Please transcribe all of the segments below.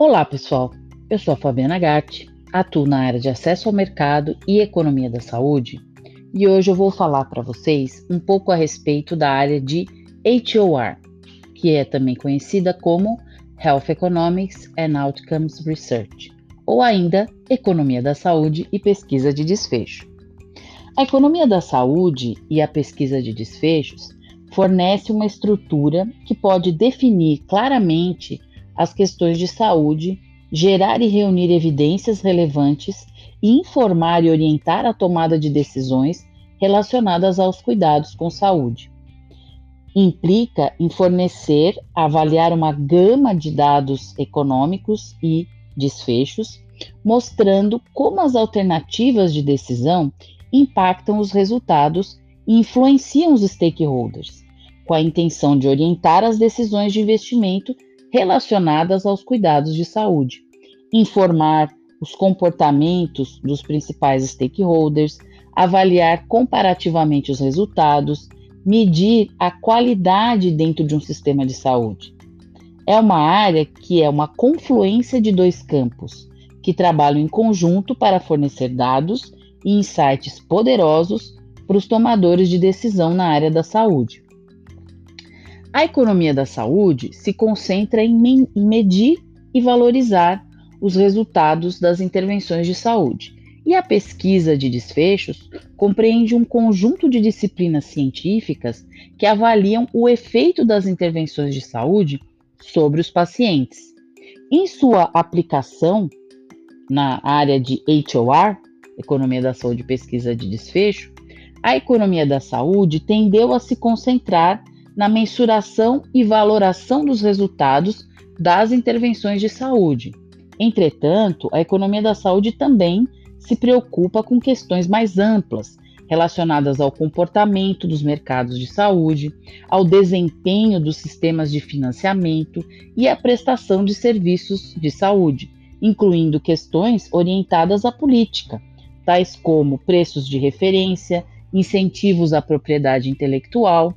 Olá, pessoal. Eu sou a Fabiana Gatti, atuo na área de acesso ao mercado e economia da saúde, e hoje eu vou falar para vocês um pouco a respeito da área de HOR, que é também conhecida como Health Economics and Outcomes Research, ou ainda Economia da Saúde e Pesquisa de Desfecho. A economia da saúde e a pesquisa de desfechos fornece uma estrutura que pode definir claramente as questões de saúde, gerar e reunir evidências relevantes e informar e orientar a tomada de decisões relacionadas aos cuidados com saúde. Implica em fornecer, avaliar uma gama de dados econômicos e desfechos, mostrando como as alternativas de decisão impactam os resultados e influenciam os stakeholders, com a intenção de orientar as decisões de investimento relacionadas aos cuidados de saúde, informar os comportamentos dos principais stakeholders, avaliar comparativamente os resultados, medir a qualidade dentro de um sistema de saúde. É uma área que é uma confluência de dois campos, que trabalham em conjunto para fornecer dados e insights poderosos para os tomadores de decisão na área da saúde. A economia da saúde se concentra em, medir e valorizar os resultados das intervenções de saúde, e a pesquisa de desfechos compreende um conjunto de disciplinas científicas que avaliam o efeito das intervenções de saúde sobre os pacientes. Em sua aplicação na área de HOR, Economia da Saúde e Pesquisa de Desfecho, a economia da saúde tendeu a se concentrar na mensuração e valoração dos resultados das intervenções de saúde. Entretanto, a economia da saúde também se preocupa com questões mais amplas, relacionadas ao comportamento dos mercados de saúde, ao desempenho dos sistemas de financiamento e à prestação de serviços de saúde, incluindo questões orientadas à política, tais como preços de referência, incentivos à propriedade intelectual,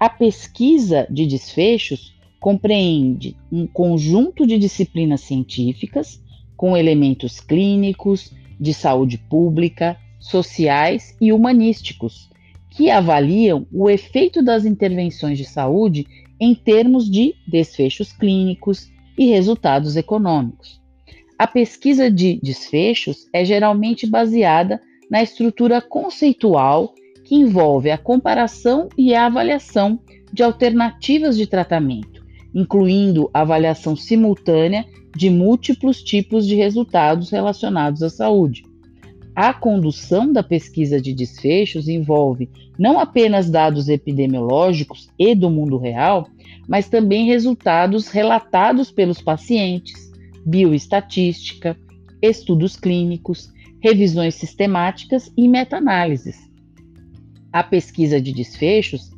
a pesquisa de desfechos compreende um conjunto de disciplinas científicas com elementos clínicos, de saúde pública, sociais e humanísticos, que avaliam o efeito das intervenções de saúde em termos de desfechos clínicos e resultados econômicos. A pesquisa de desfechos é geralmente baseada na estrutura conceitual que envolve a comparação e a avaliação de alternativas de tratamento, incluindo avaliação simultânea de múltiplos tipos de resultados relacionados à saúde. A condução da pesquisa de desfechos envolve não apenas dados epidemiológicos e do mundo real, mas também resultados relatados pelos pacientes, bioestatística, estudos clínicos, revisões sistemáticas e meta-análises a pesquisa de desfechos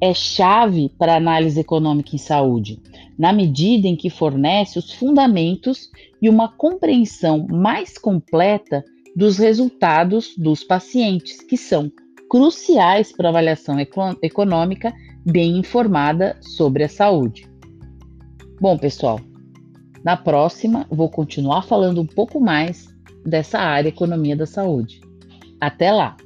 é chave para a análise econômica em saúde, na medida em que fornece os fundamentos e uma compreensão mais completa dos resultados dos pacientes, que são cruciais para a avaliação econômica bem informada sobre a saúde. Bom, pessoal, na próxima vou continuar falando um pouco mais dessa área economia da saúde. Até lá!